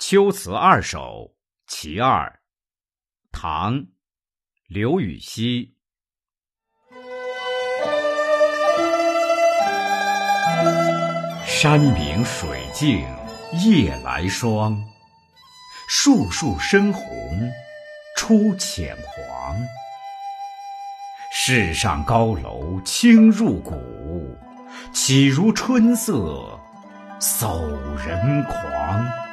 《秋词二首·其二》，唐·刘禹锡。山明水净夜来霜，树树深红出浅黄。世上高楼清入骨，岂如春色走人狂。